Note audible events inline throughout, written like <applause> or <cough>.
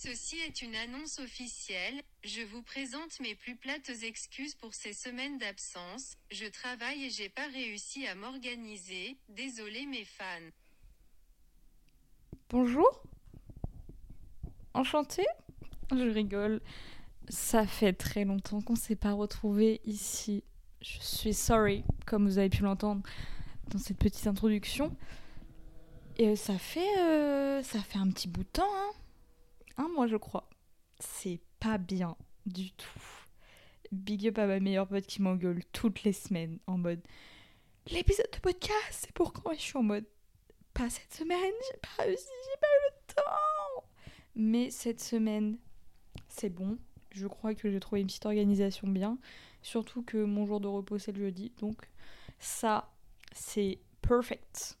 Ceci est une annonce officielle, je vous présente mes plus plates excuses pour ces semaines d'absence, je travaille et j'ai pas réussi à m'organiser, désolé mes fans. Bonjour. Enchanté Je rigole. Ça fait très longtemps qu'on s'est pas retrouvés ici. Je suis sorry, comme vous avez pu l'entendre dans cette petite introduction. Et ça fait, euh, ça fait un petit bout de temps, hein. Un mois, je crois. C'est pas bien du tout. Big up à ma meilleure pote qui m'engueule toutes les semaines en mode l'épisode de podcast, c'est pour quand? Je suis en mode pas cette semaine, j'ai pas réussi, j'ai pas eu le temps. Mais cette semaine, c'est bon. Je crois que j'ai trouvé une petite organisation bien. Surtout que mon jour de repos c'est le jeudi. Donc ça, c'est perfect.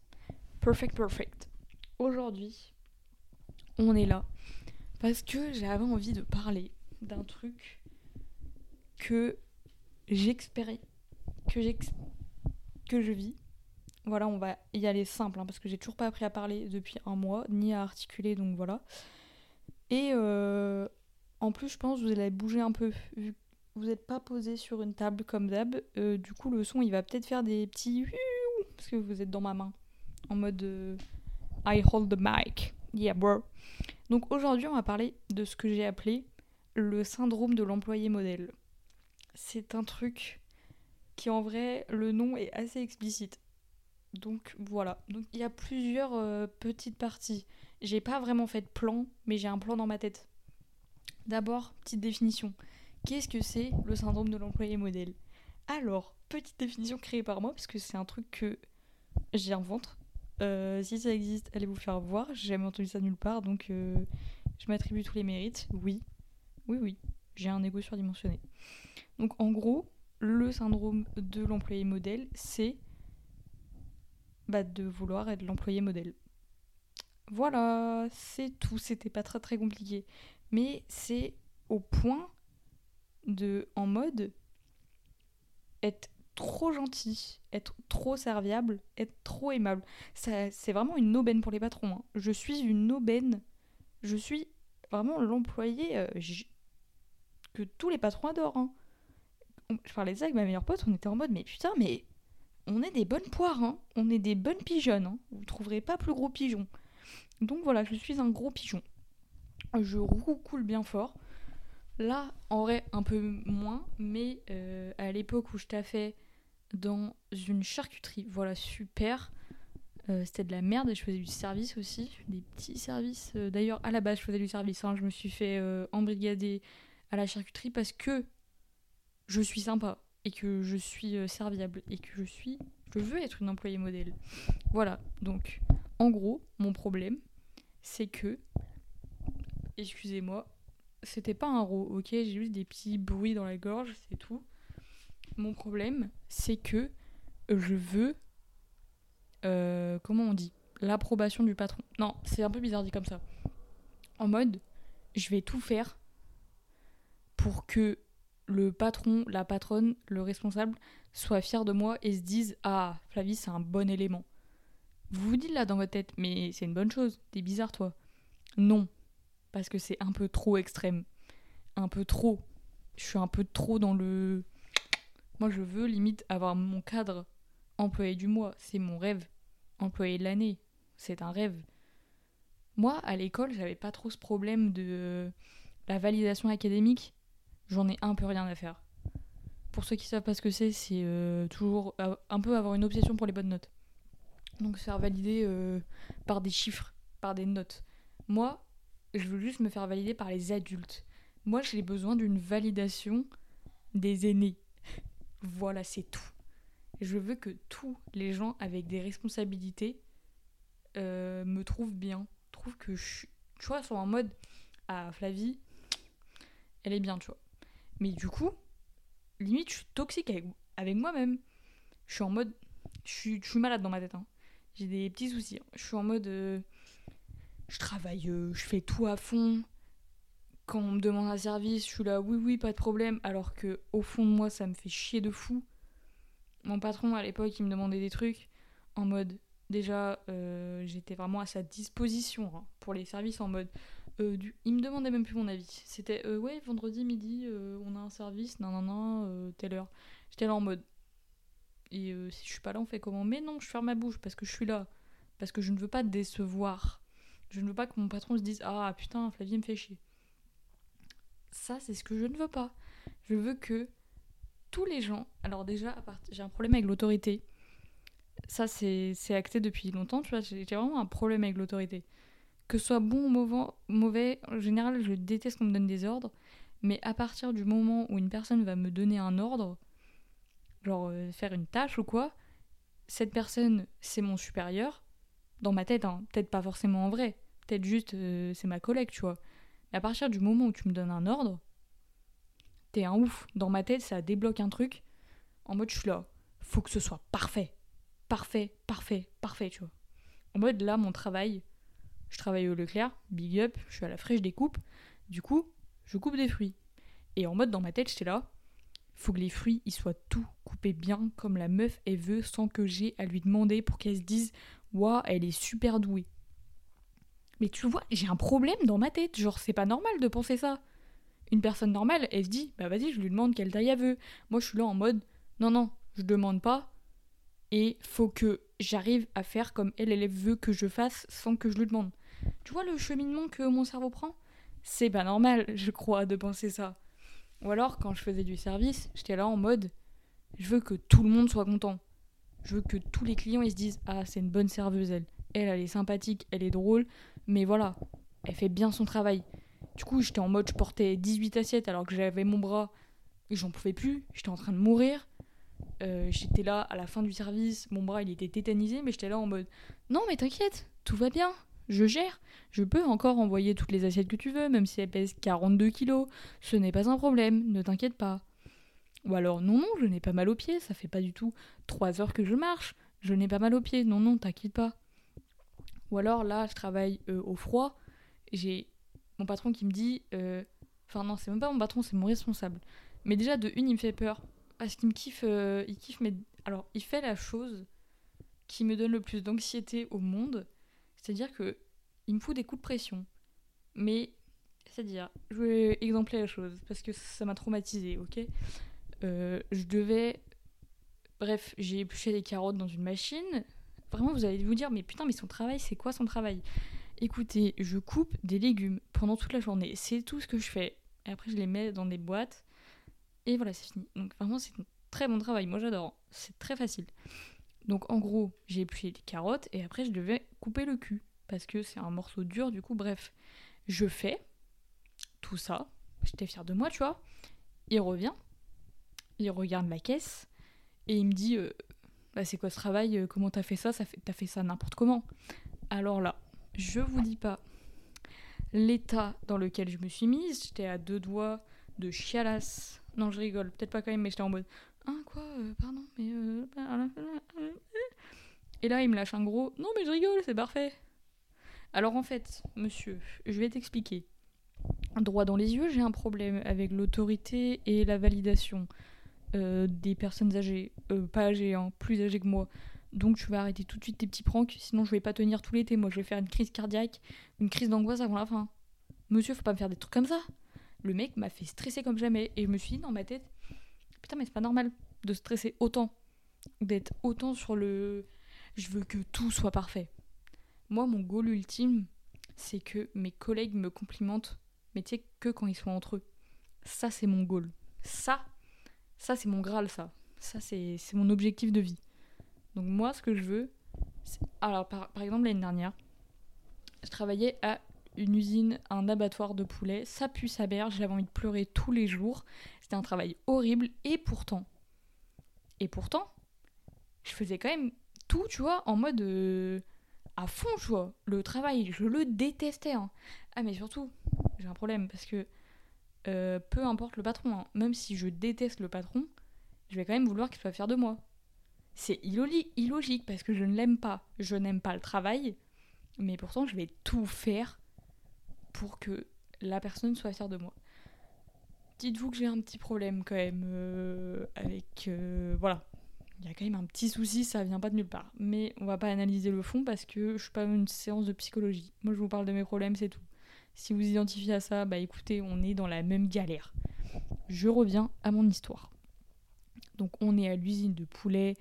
Perfect, perfect. Aujourd'hui, on est là parce que j'avais envie de parler d'un truc que j'expérie, que, je vis. Voilà, on va y aller simple, hein, parce que j'ai toujours pas appris à parler depuis un mois, ni à articuler, donc voilà. Et euh, en plus, je pense que vous allez bouger un peu, vous n'êtes pas posé sur une table comme d'hab. Euh, du coup, le son, il va peut-être faire des petits... Parce que vous êtes dans ma main, en mode... Euh, I hold the mic. Yeah, bro. Donc aujourd'hui, on va parler de ce que j'ai appelé le syndrome de l'employé modèle. C'est un truc qui en vrai, le nom est assez explicite. Donc voilà. Donc il y a plusieurs euh, petites parties. J'ai pas vraiment fait de plan, mais j'ai un plan dans ma tête. D'abord, petite définition. Qu'est-ce que c'est le syndrome de l'employé modèle? Alors, petite définition créée par moi, parce que c'est un truc que j'invente. Euh, si ça existe, allez vous faire voir. J'ai jamais entendu ça nulle part, donc euh, je m'attribue tous les mérites. Oui, oui, oui, j'ai un ego surdimensionné. Donc en gros, le syndrome de l'employé modèle, c'est bah, de vouloir être l'employé modèle. Voilà, c'est tout. C'était pas très très compliqué. Mais c'est au point de, en mode, être trop gentil, être trop serviable, être trop aimable. C'est vraiment une aubaine pour les patrons. Hein. Je suis une aubaine. Je suis vraiment l'employé euh, que tous les patrons adorent. Hein. Je parlais de ça avec ma meilleure pote, on était en mode, mais putain, mais on est des bonnes poires, hein. on est des bonnes pigeonnes. Hein. Vous trouverez pas plus gros pigeon. Donc voilà, je suis un gros pigeon. Je roucoule bien fort. Là, en vrai, un peu moins, mais euh, à l'époque où je fait dans une charcuterie. Voilà, super. Euh, c'était de la merde et je faisais du service aussi, des petits services. Euh, d'ailleurs, à la base, je faisais du service. Hein. Je me suis fait euh, embrigader à la charcuterie parce que je suis sympa et que je suis serviable et que je suis. Je veux être une employée modèle. Voilà, donc en gros, mon problème, c'est que. Excusez-moi, c'était pas un ro, ok? J'ai juste des petits bruits dans la gorge, c'est tout. Mon problème, c'est que je veux. Euh, comment on dit L'approbation du patron. Non, c'est un peu bizarre dit comme ça. En mode, je vais tout faire pour que le patron, la patronne, le responsable soit fier de moi et se dise Ah, Flavie, c'est un bon élément. Vous vous dites là dans votre tête, mais c'est une bonne chose, t'es bizarre toi. Non, parce que c'est un peu trop extrême. Un peu trop. Je suis un peu trop dans le moi, je veux limite avoir mon cadre employé du mois. C'est mon rêve. Employé de l'année. C'est un rêve. Moi, à l'école, j'avais pas trop ce problème de la validation académique. J'en ai un peu rien à faire. Pour ceux qui savent pas ce que c'est, c'est euh, toujours un peu avoir une obsession pour les bonnes notes. Donc se faire valider euh, par des chiffres, par des notes. Moi, je veux juste me faire valider par les adultes. Moi, j'ai besoin d'une validation des aînés. Voilà, c'est tout. Je veux que tous les gens avec des responsabilités euh, me trouvent bien, trouvent que je suis, tu vois, sont en mode ah Flavie, elle est bien, tu vois. Mais du coup, limite, je suis toxique avec, avec moi-même. Je suis en mode, je suis, malade dans ma tête. Hein. J'ai des petits soucis. Hein. Je suis en mode, euh, je travaille, euh, je fais tout à fond quand on me demande un service, je suis là, oui, oui, pas de problème, alors que au fond de moi, ça me fait chier de fou. Mon patron, à l'époque, il me demandait des trucs en mode, déjà, euh, j'étais vraiment à sa disposition hein, pour les services, en mode, Euh, du... Il me demandait même plus mon avis. C'était euh, ouais, vendredi midi, euh, on a un service, non, non, non, telle heure. J'étais là en mode. Et si je suis pas là, on fait comment? Mais non, je ferme ma bouche parce que je suis là. Parce que je ne veux pas décevoir. Je ne veux pas que mon patron se dise Ah putain, Flavie me fait chier. Ça, c'est ce que je ne veux pas. Je veux que tous les gens. Alors, déjà, j'ai un problème avec l'autorité. Ça, c'est acté depuis longtemps, tu vois. J'ai vraiment un problème avec l'autorité que ce soit bon ou mauvais, en général, je déteste qu'on me donne des ordres. Mais à partir du moment où une personne va me donner un ordre, genre euh, faire une tâche ou quoi, cette personne, c'est mon supérieur. Dans ma tête, hein, peut-être pas forcément en vrai. Peut-être juste, euh, c'est ma collègue, tu vois. Mais à partir du moment où tu me donnes un ordre, t'es un ouf. Dans ma tête, ça débloque un truc. En mode, je suis là. Faut que ce soit parfait. Parfait, parfait, parfait, tu vois. En mode, là, mon travail, je travaille au Leclerc, big up, je suis à la fraîche des coupes. Du coup, je coupe des fruits. Et en mode dans ma tête, j'étais là, faut que les fruits ils soient tout coupés bien comme la meuf elle veut sans que j'ai à lui demander pour qu'elle se dise waouh, elle est super douée. Mais tu vois, j'ai un problème dans ma tête, genre c'est pas normal de penser ça. Une personne normale, elle se dit bah vas-y, je lui demande quelle taille elle veut. Moi je suis là en mode non non, je demande pas et faut que j'arrive à faire comme elle, elle veut que je fasse sans que je lui demande. Tu vois le cheminement que mon cerveau prend? C'est pas normal, je crois, de penser ça. Ou alors, quand je faisais du service, j'étais là en mode je veux que tout le monde soit content. Je veux que tous les clients ils se disent Ah, c'est une bonne serveuse, elle. Elle, elle est sympathique, elle est drôle, mais voilà, elle fait bien son travail. Du coup, j'étais en mode je portais 18 assiettes alors que j'avais mon bras et j'en pouvais plus, j'étais en train de mourir. Euh, j'étais là à la fin du service, mon bras il était tétanisé, mais j'étais là en mode Non, mais t'inquiète, tout va bien, je gère, je peux encore envoyer toutes les assiettes que tu veux, même si elles pèsent 42 kilos, ce n'est pas un problème, ne t'inquiète pas. Ou alors Non, non, je n'ai pas mal aux pieds, ça fait pas du tout 3 heures que je marche, je n'ai pas mal aux pieds, non, non, t'inquiète pas. Ou alors là, je travaille euh, au froid, j'ai mon patron qui me dit euh, Enfin, non, c'est même pas mon patron, c'est mon responsable. Mais déjà, de une, il me fait peur parce qu'il me kiffe, euh, il kiffe, mais alors il fait la chose qui me donne le plus d'anxiété au monde, c'est-à-dire que il me fout des coups de pression. Mais c'est-à-dire, je vais exempler la chose parce que ça m'a traumatisé, ok? Je devais, bref, j'ai épluché des carottes dans une machine. Vraiment, vous allez vous dire, mais putain, mais son travail, c'est quoi son travail? Écoutez, je coupe des légumes pendant toute la journée. C'est tout ce que je fais. Et après, je les mets dans des boîtes et voilà, c'est fini. Donc vraiment, c'est un très bon travail. Moi, j'adore. C'est très facile. Donc en gros, j'ai épluché les carottes et après, je devais couper le cul. Parce que c'est un morceau dur, du coup, bref. Je fais tout ça. J'étais fière de moi, tu vois. Il revient. Il regarde la caisse. Et il me dit euh, bah, C'est quoi ce travail euh, Comment t'as fait ça. T'as fait ça n'importe comment. Alors là, je vous dis pas l'état dans lequel je me suis mise. J'étais à deux doigts de chialas non, je rigole. Peut-être pas quand même, mais j'étais en mode Ah, quoi euh, Pardon, mais. Euh, bah, Et là, il me lâche un gros Non, mais je rigole, c'est parfait. Alors en fait, monsieur, je vais t'expliquer. Droit dans les yeux, j'ai un problème avec l'autorité et la validation des personnes âgées. pas âgées, hein, plus âgées que moi. Donc tu vas arrêter tout de suite tes petits pranks, sinon je vais pas tenir tout l'été. Moi, je vais faire une crise cardiaque, une crise d'angoisse avant la fin. Monsieur, faut pas me faire des trucs comme ça le mec m'a fait stresser comme jamais. Et je me suis dit dans ma tête, putain, mais c'est pas normal de stresser autant, d'être autant sur le je veux que tout soit parfait. Moi, mon goal ultime, c'est que mes collègues me complimentent, mais tu sais, que quand ils sont entre eux. Ça, c'est mon goal. Ça, ça, c'est mon graal, ça. Ça, c'est mon objectif de vie. Donc, moi, ce que je veux. Alors, par, par exemple, l'année dernière, je travaillais à une usine, un abattoir de poulet. Ça pue sa berge, j'avais envie de pleurer tous les jours. C'était un travail horrible. Et pourtant, et pourtant, je faisais quand même tout, tu vois, en mode euh, à fond, tu vois. Le travail, je le détestais. Hein. Ah, mais surtout, j'ai un problème parce que euh, peu importe le patron, hein, même si je déteste le patron, je vais quand même vouloir qu'il soit fier de moi. C'est illogique parce que je ne l'aime pas. Je n'aime pas le travail, mais pourtant je vais tout faire pour que la personne soit fière de moi. Dites-vous que j'ai un petit problème quand même euh, avec... Euh, voilà. Il y a quand même un petit souci, ça vient pas de nulle part. Mais on va pas analyser le fond parce que je suis pas une séance de psychologie. Moi je vous parle de mes problèmes, c'est tout. Si vous identifiez à ça, bah écoutez, on est dans la même galère. Je reviens à mon histoire. Donc on est à l'usine de poulet,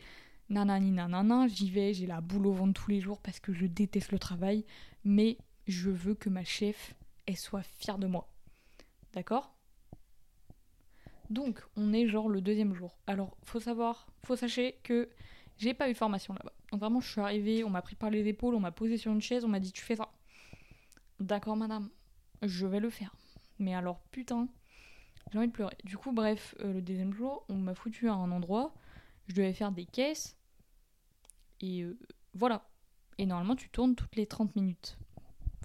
nanani nanana, j'y vais, j'ai la boule au ventre tous les jours parce que je déteste le travail, mais je veux que ma chef, elle soit fière de moi. D'accord? Donc on est genre le deuxième jour. Alors faut savoir, faut sachez que j'ai pas eu formation là-bas. Donc vraiment je suis arrivée, on m'a pris par les épaules, on m'a posé sur une chaise, on m'a dit tu fais ça. D'accord madame, je vais le faire. Mais alors putain, j'ai envie de pleurer. Du coup, bref, euh, le deuxième jour, on m'a foutu à un endroit. Je devais faire des caisses. Et euh, voilà. Et normalement, tu tournes toutes les 30 minutes.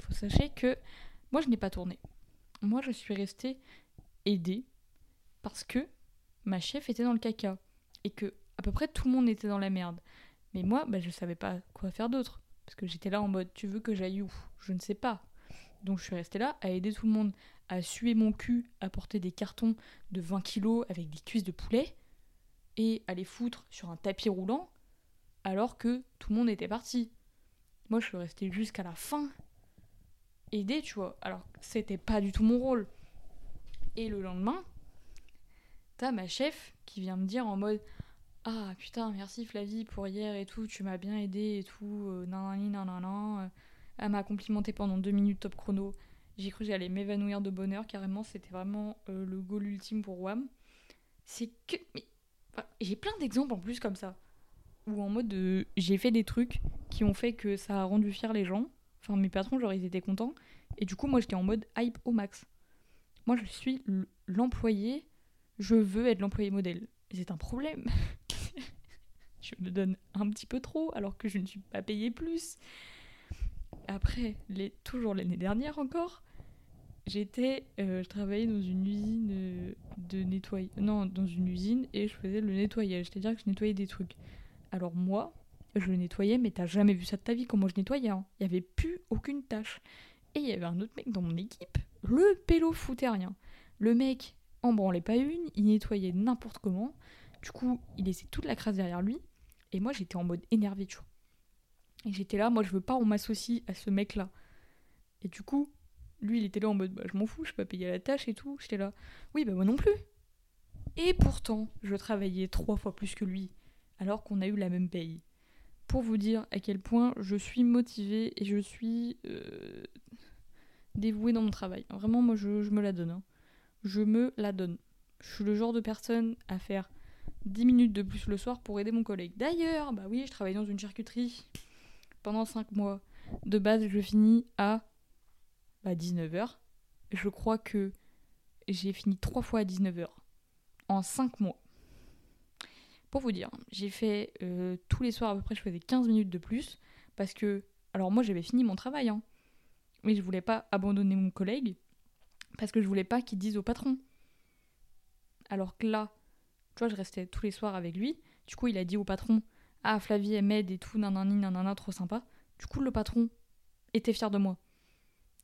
Faut sachez que moi, je n'ai pas tourné. Moi, je suis restée aidée parce que ma chef était dans le caca. Et que à peu près tout le monde était dans la merde. Mais moi, bah, je savais pas quoi faire d'autre. Parce que j'étais là en mode, tu veux que j'aille où? Je ne sais pas. Donc je suis restée là à aider tout le monde, à suer mon cul, à porter des cartons de 20 kilos avec des cuisses de poulet et à les foutre sur un tapis roulant alors que tout le monde était parti. Moi je suis restée jusqu'à la fin aider, tu vois. Alors c'était pas du tout mon rôle. Et le lendemain, t'as ma chef qui vient me dire en mode ah putain merci Flavie pour hier et tout, tu m'as bien aidé et tout, euh, nan nan nan nan. Elle m'a complimenté pendant deux minutes top chrono. J'ai cru que j'allais m'évanouir de bonheur, carrément. C'était vraiment euh, le goal ultime pour WAM. C'est que. Mais... j'ai plein d'exemples en plus comme ça. Où en mode de... j'ai fait des trucs qui ont fait que ça a rendu fier les gens. Enfin, mes patrons, genre, ils étaient contents. Et du coup, moi, j'étais en mode hype au max. Moi, je suis l'employé. Je veux être l'employé modèle. C'est un problème. <laughs> je me donne un petit peu trop alors que je ne suis pas payé plus après, toujours l'année dernière encore, j'étais, euh, je travaillais dans une usine euh, de nettoyage, non, dans une usine et je faisais le nettoyage, c'est-à-dire que je nettoyais des trucs. Alors moi, je le nettoyais, mais t'as jamais vu ça de ta vie comment je nettoyais. Hein. Il y avait plus aucune tâche. Et il y avait un autre mec dans mon équipe, le pélo foutait rien. Le mec en branlait pas une, il nettoyait n'importe comment. Du coup, il laissait toute la crasse derrière lui. Et moi, j'étais en mode énervé, tu vois. Et j'étais là, moi je veux pas, on m'associe à ce mec-là. Et du coup, lui il était là en mode, bah je m'en fous, je peux pas payer la tâche et tout. J'étais là, oui, bah moi non plus. Et pourtant, je travaillais trois fois plus que lui, alors qu'on a eu la même paye. Pour vous dire à quel point je suis motivée et je suis euh, dévouée dans mon travail. Vraiment, moi je, me la donne. Hein. Je me la donne. Je suis le genre de personne à faire 10 minutes de plus le soir pour aider mon collègue. D'ailleurs, bah oui, je travaille dans une charcuterie pendant 5 mois. De base, je finis à 19h. Bah, je crois que j'ai fini 3 fois à 19h en 5 mois. Pour vous dire, j'ai fait euh, tous les soirs à peu près, je faisais 15 minutes de plus parce que, alors moi j'avais fini mon travail, hein, mais je voulais pas abandonner mon collègue parce que je voulais pas qu'il dise au patron. Alors que là, tu vois, je restais tous les soirs avec lui. Du coup, il a dit au patron ah, Flavie, elle m'aide et tout, nanani, nanana, trop sympa. Du coup, le patron était fier de moi.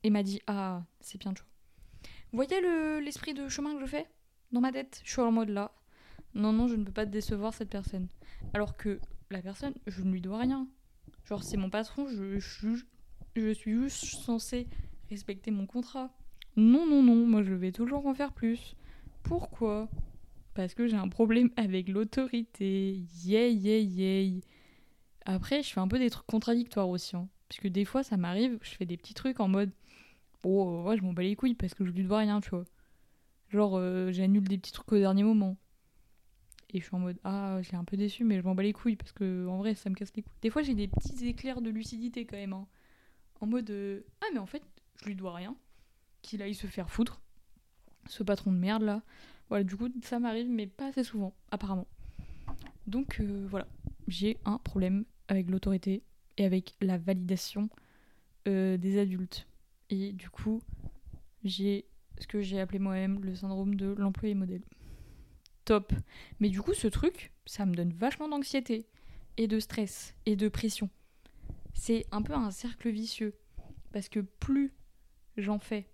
Et m'a dit, ah, c'est bien, vois. Vous voyez l'esprit de chemin que je fais dans ma tête? Je suis en mode là. Non, non, je ne peux pas décevoir cette personne. Alors que la personne, je ne lui dois rien. Genre, c'est mon patron, je, je, je suis juste censée respecter mon contrat. Non, non, non, moi je vais toujours en faire plus. Pourquoi? Parce que j'ai un problème avec l'autorité. Yay, yay, yay. Après, je fais un peu des trucs contradictoires aussi. Hein. Parce que des fois, ça m'arrive, je fais des petits trucs en mode Oh, ouais, je m'en bats les couilles parce que je lui dois rien, tu vois. Genre, euh, j'annule des petits trucs au dernier moment. Et je suis en mode Ah, j'ai un peu déçu, mais je m'en bats les couilles parce que en vrai, ça me casse les couilles. Des fois, j'ai des petits éclairs de lucidité quand même. Hein. En mode euh, Ah, mais en fait, je lui dois rien. Qu'il aille se faire foutre. Ce patron de merde là. Voilà, du coup, ça m'arrive, mais pas assez souvent, apparemment. Donc euh, voilà, j'ai un problème avec l'autorité et avec la validation euh, des adultes. Et du coup, j'ai ce que j'ai appelé moi-même le syndrome de l'employé modèle. Top. Mais du coup, ce truc, ça me donne vachement d'anxiété et de stress et de pression. C'est un peu un cercle vicieux. Parce que plus j'en fais,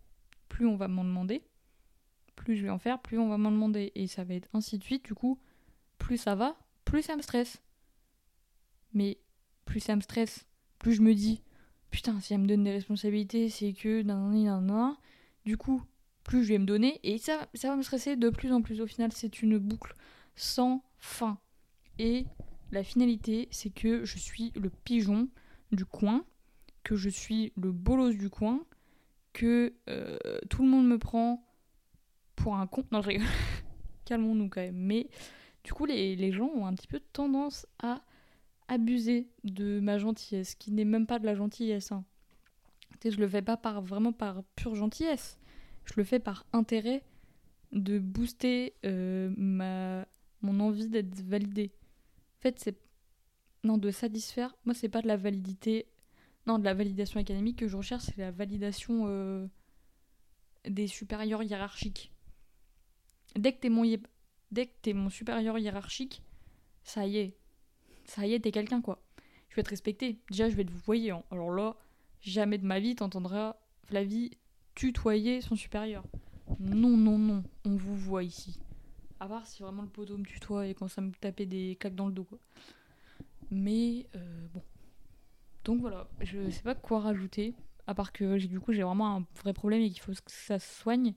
plus on va m'en demander plus je vais en faire, plus on va m'en demander. Et ça va être ainsi de suite. Du coup, plus ça va, plus ça me stresse. Mais plus ça me stresse, plus je me dis putain, si elle me donne des responsabilités, c'est que nan, nan. Du coup, plus je vais me donner, et ça, ça va me stresser de plus en plus. Au final, c'est une boucle sans fin. Et la finalité, c'est que je suis le pigeon du coin, que je suis le bolos du coin, que euh, tout le monde me prend pour un con. Non, je rigole. <laughs> Calmons-nous quand même. Mais du coup, les, les gens ont un petit peu tendance à abuser de ma gentillesse, qui n'est même pas de la gentillesse. Hein. Tu sais, je le fais pas par, vraiment par pure gentillesse. Je le fais par intérêt de booster euh, ma, mon envie d'être validée. En fait, c'est. Non, de satisfaire. Moi, c'est pas de la validité. Non, de la validation académique que je recherche, c'est la validation euh, des supérieurs hiérarchiques. Dès que t'es mon, supérieur hiérarchique, ça y est. Ça y est, t'es quelqu'un, quoi. Je vais te respecter. Déjà, je vais te vous voyer. Hein. Alors là, jamais de ma vie t'entendras Flavie tutoyer son supérieur. Non, non, non, on vous voit ici. À part si vraiment le poteau me tutoie et quand ça me tapait des claques dans le dos, quoi. Mais euh, bon. Donc voilà, je sais pas quoi rajouter. À part que du coup, j'ai vraiment un vrai problème et qu'il faut que ça se soigne.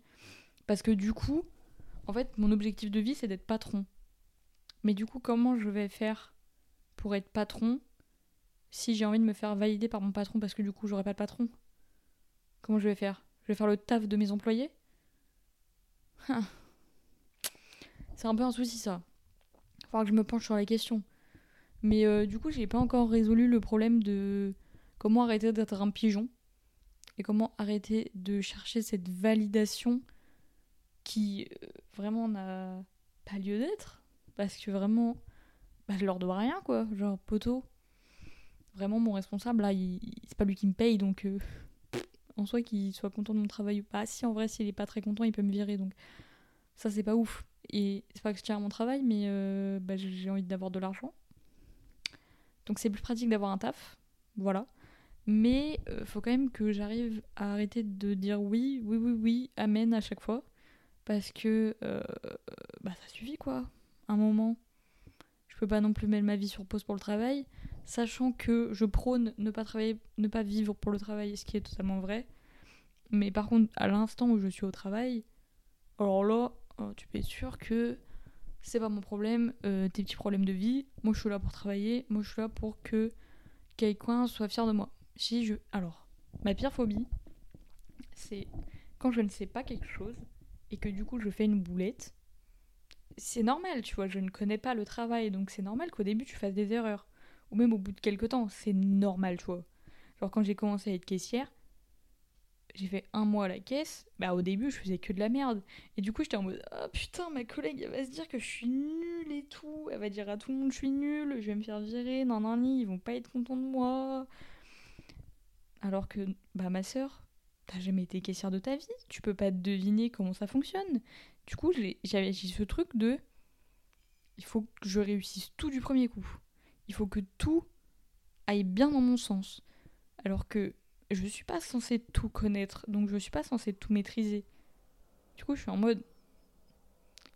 Parce que du coup, en fait, mon objectif de vie, c'est d'être patron. Mais du coup, comment je vais faire pour être patron si j'ai envie de me faire valider par mon patron parce que du coup, j'aurai pas de patron? Comment je vais faire? Je vais faire le taf de mes employés? Ah. C'est un peu un souci ça. Il falloir que je me penche sur la question. Mais euh, du coup, j'ai pas encore résolu le problème de comment arrêter d'être un pigeon et comment arrêter de chercher cette validation qui euh, vraiment n'a pas lieu d'être parce que vraiment bah, je leur dois rien quoi genre poteau vraiment mon responsable là c'est pas lui qui me paye donc euh, en soi qu'il soit content de mon travail ou pas si en vrai s'il est pas très content il peut me virer donc ça c'est pas ouf et c'est pas que je tiens à mon travail, mais euh, bah, j'ai envie d'avoir de l'argent. Donc c'est plus pratique d'avoir un taf. Voilà. Mais euh, faut quand même que j'arrive à arrêter de dire oui, oui, oui, oui, amen à chaque fois. Parce que euh, bah, ça suffit quoi. Un moment. Je peux pas non plus mettre ma vie sur pause pour le travail. Sachant que je prône ne pas travailler, ne pas vivre pour le travail, ce qui est totalement vrai. Mais par contre, à l'instant où je suis au travail, alors là, Oh, tu peux être sûr que c'est pas mon problème, euh, tes petits problèmes de vie. Moi, je suis là pour travailler. Moi, je suis là pour que quelqu'un soit fier de moi. Si je. Alors, ma pire phobie, c'est quand je ne sais pas quelque chose et que du coup je fais une boulette. C'est normal, tu vois, je ne connais pas le travail, donc c'est normal qu'au début tu fasses des erreurs. Ou même au bout de quelques temps, c'est normal, tu vois. Genre quand j'ai commencé à être caissière, j'ai fait un mois à la caisse, bah au début je faisais que de la merde. Et du coup j'étais en mode oh putain ma collègue elle va se dire que je suis nulle et tout, elle va dire à tout le monde je suis nulle, je vais me faire virer, non non ni, ils vont pas être contents de moi. Alors que bah ma soeur, t'as jamais été caissière de ta vie, tu peux pas deviner comment ça fonctionne. Du coup j'avais ce truc de il faut que je réussisse tout du premier coup. Il faut que tout aille bien dans mon sens. Alors que je suis pas censée tout connaître, donc je suis pas censée tout maîtriser. Du coup, je suis en mode.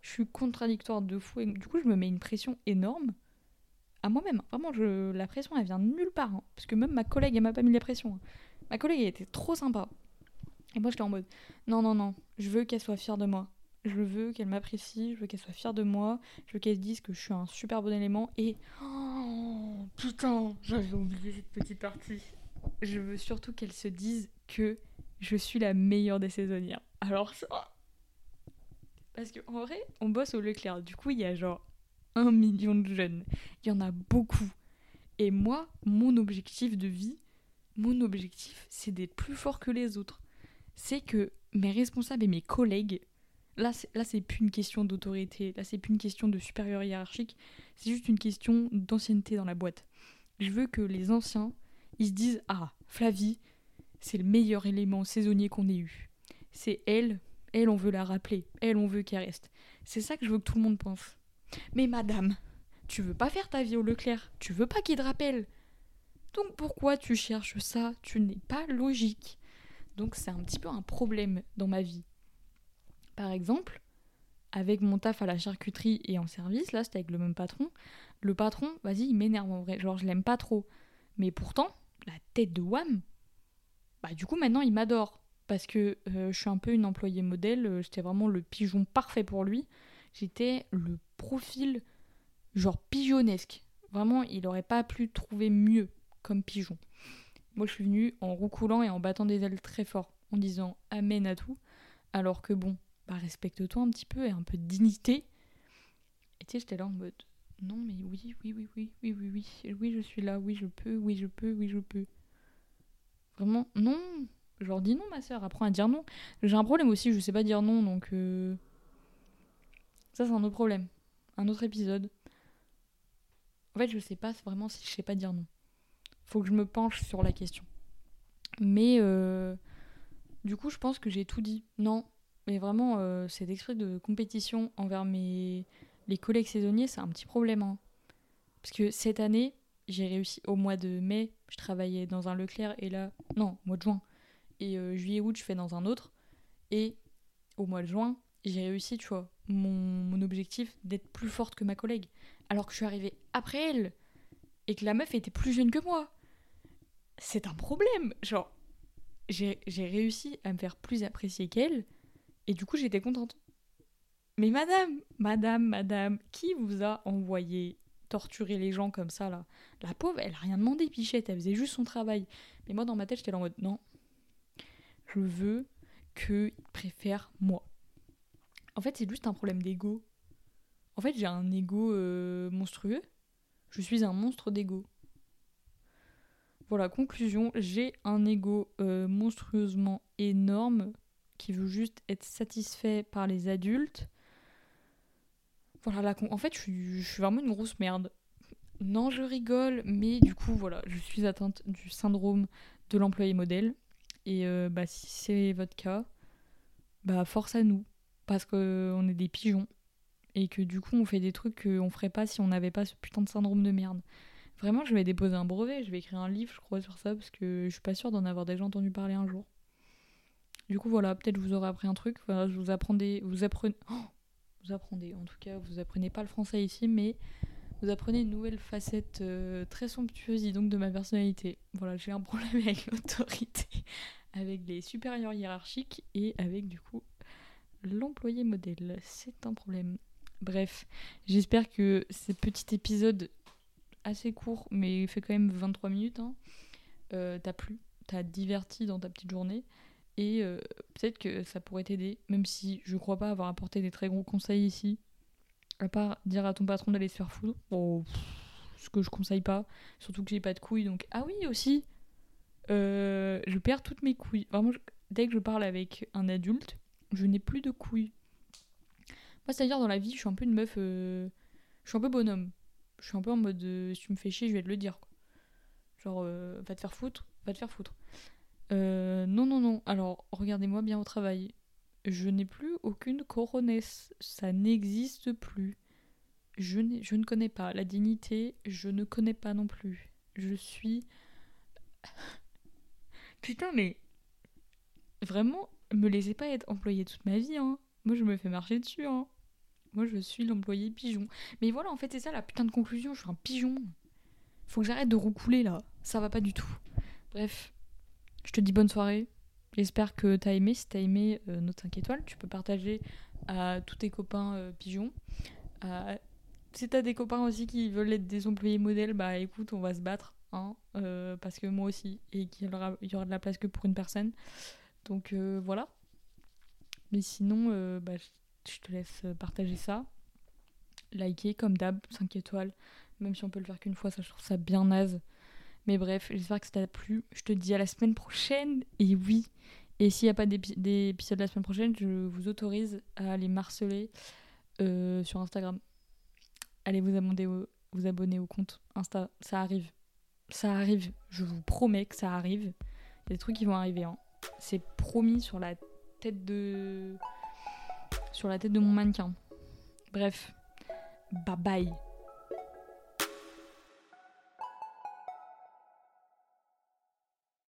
Je suis contradictoire de fou, et du coup, je me mets une pression énorme à moi-même. Vraiment, je... la pression, elle vient de nulle part. Hein. parce que même ma collègue, elle m'a pas mis la pression. Hein. Ma collègue, elle était trop sympa. Et moi, j'étais en mode non, non, non, je veux qu'elle soit fière de moi. Je veux qu'elle m'apprécie, je veux qu'elle soit fière de moi, je veux qu'elle se dise que je suis un super bon élément. Et. Oh, putain, j'avais oublié cette petite partie je veux surtout qu'elle se dise que je suis la meilleure des saisonnières. Alors ça... Parce qu'en vrai, on bosse au Leclerc. Du coup, il y a genre un million de jeunes. Il y en a beaucoup. Et moi, mon objectif de vie, mon objectif, c'est d'être plus fort que les autres. C'est que mes responsables et mes collègues, là, là, c'est plus une question d'autorité, là, c'est plus une question de supérieur hiérarchique, c'est juste une question d'ancienneté dans la boîte. Je veux que les anciens ils se disent Ah, Flavie, c'est le meilleur élément saisonnier qu'on ait eu. C'est elle, elle, on veut la rappeler, elle, on veut qu'elle reste. C'est ça que je veux que tout le monde pense. Mais madame, tu veux pas faire ta vie au Leclerc, tu veux pas qu'il te rappelle. Donc pourquoi tu cherches ça? Tu n'es pas logique. Donc c'est un petit peu un problème dans ma vie. Par exemple, avec mon taf à la charcuterie et en service, là c'était avec le même patron, le patron, vas-y, il m'énerve en vrai, genre je l'aime pas trop. Mais pourtant, la tête de Wam, Bah du coup maintenant il m'adore parce que euh, je suis un peu une employée modèle, euh, j'étais vraiment le pigeon parfait pour lui. J'étais le profil genre pigeonnesque. Vraiment, il aurait pas pu trouver mieux comme pigeon. Moi, je suis venue en roucoulant et en battant des ailes très fort, en disant amen à tout. Alors que bon, bah respecte-toi un petit peu et un peu de dignité. Et tu sais, j'étais là en mode non, mais oui, oui, oui, oui, oui, oui, oui, oui, je suis là, oui, je peux, oui, je peux, oui, je peux. Vraiment, non. Je leur dis non, ma soeur, apprends à dire non. J'ai un problème aussi, je sais pas dire non, donc. euh, Ça, c'est un autre problème. Un autre épisode. En fait, je sais pas vraiment si je sais pas dire non. Faut que je me penche sur la question. Mais euh, du coup, je pense que j'ai tout dit. Non, mais vraiment, euh, cet esprit de compétition envers mes les collègues saisonniers, c'est un petit problème. hein. Parce que cette année, j'ai réussi au mois de mai, je travaillais dans un Leclerc et là, non, mois de juin. Et euh, juillet, août, je fais dans un autre. Et au mois de juin, j'ai réussi, tu vois, mon, mon objectif d'être plus forte que ma collègue. Alors que je suis arrivée après elle et que la meuf était plus jeune que moi. C'est un problème. Genre, j'ai réussi à me faire plus apprécier qu'elle et du coup, j'étais contente. Mais madame, madame, madame, qui vous a envoyé torturer les gens comme ça là? La pauvre, elle a rien demandé, Pichette, elle faisait juste son travail. Mais moi, dans ma tête, j'étais en mode non, je veux qu'il préfère moi. En fait, c'est juste un problème d'ego. En fait, j'ai un ego euh, monstrueux. Je suis un monstre d'ego. Voilà, conclusion, j'ai un ego euh, monstrueusement énorme qui veut juste être satisfait par les adultes. Voilà, en fait, je suis, vraiment une grosse merde. Non, je rigole, mais du coup, voilà, je suis atteinte du syndrome de l'employé modèle. Et euh, bah, si c'est votre cas, bah, force à nous. Parce qu'on est des pigeons. Et que du coup, on fait des trucs qu'on ferait pas si on n'avait pas ce putain de syndrome de merde. Vraiment, je vais déposer un brevet, je vais écrire un livre, je crois, sur ça, parce que je suis pas sûre d'en avoir déjà entendu parler un jour. Du coup, voilà, peut-être vous aurai appris un truc. Voilà, je vous apprends des... Vous apprenez... Oh vous apprenez, en tout cas, vous apprenez pas le français ici, mais vous apprenez une nouvelle facette euh, très somptueuse, donc, de ma personnalité. Voilà, j'ai un problème <laughs> avec l'autorité, avec les supérieurs hiérarchiques et avec, du coup, l'employé modèle. C'est un problème. Bref, j'espère que ce petit épisode assez court, mais il fait quand même 23 minutes, hein, euh, t'as plu, t'as diverti dans ta petite journée. Et euh, peut-être que ça pourrait t'aider, même si je crois pas avoir apporté des très gros conseils ici. À part dire à ton patron d'aller se faire foutre. Ce que je conseille pas. Surtout que j'ai pas de couilles, donc. Ah oui, aussi euh, Je perds toutes mes couilles. Vraiment, dès que je parle avec un adulte, je n'ai plus de couilles. Moi, c'est-à-dire dans la vie, je suis un peu une meuf. Je suis un peu bonhomme. Je suis un peu en mode. euh, si tu me fais chier, je vais te le dire. Quoi. Genre, euh, va te faire foutre, va te faire foutre. Euh, non, non, non. Alors, regardez-moi bien au travail. Je n'ai plus aucune coronesse. Ça n'existe plus. Je, je ne connais pas. La dignité, je ne connais pas non plus. Je suis. <laughs> Putain, mais. Vraiment, me laissez pas être employé toute ma vie, hein. Moi, je me fais marcher dessus, hein. Moi, je suis l'employé pigeon. Mais voilà, en fait, c'est ça la putain de conclusion. Je suis un pigeon. Faut que j'arrête de roucouler, là. Ça va pas du tout. Bref. Je te dis bonne soirée. J'espère que t'as aimé. Si t'as aimé euh, notre 5 étoiles, tu peux partager à tous tes copains euh, pigeons. Si t'as des copains aussi qui veulent être des employés modèles, bah écoute, on va se battre. Hein, euh, parce que moi aussi. Et qu'il y aura, il y aura de la place que pour une personne. Donc euh, voilà. Mais sinon, bah, je te laisse partager ça. Liker comme d'hab, 5 étoiles. Même si on peut le faire qu'une fois, ça je trouve ça bien naze. Mais bref, j'espère que ça t'a plu. Je te dis à la semaine prochaine. Et oui. Et s'il n'y a pas d'épi- d'épisode la semaine prochaine, je vous autorise à aller marceler euh, sur Instagram. Allez vous abonner, au, vous abonner au compte Insta. Ça arrive. Ça arrive. Je vous promets que ça arrive. Il y a des trucs qui vont arriver. hein. C'est promis sur la tête de. Sur la tête de mon mannequin. Bref. Bye bye.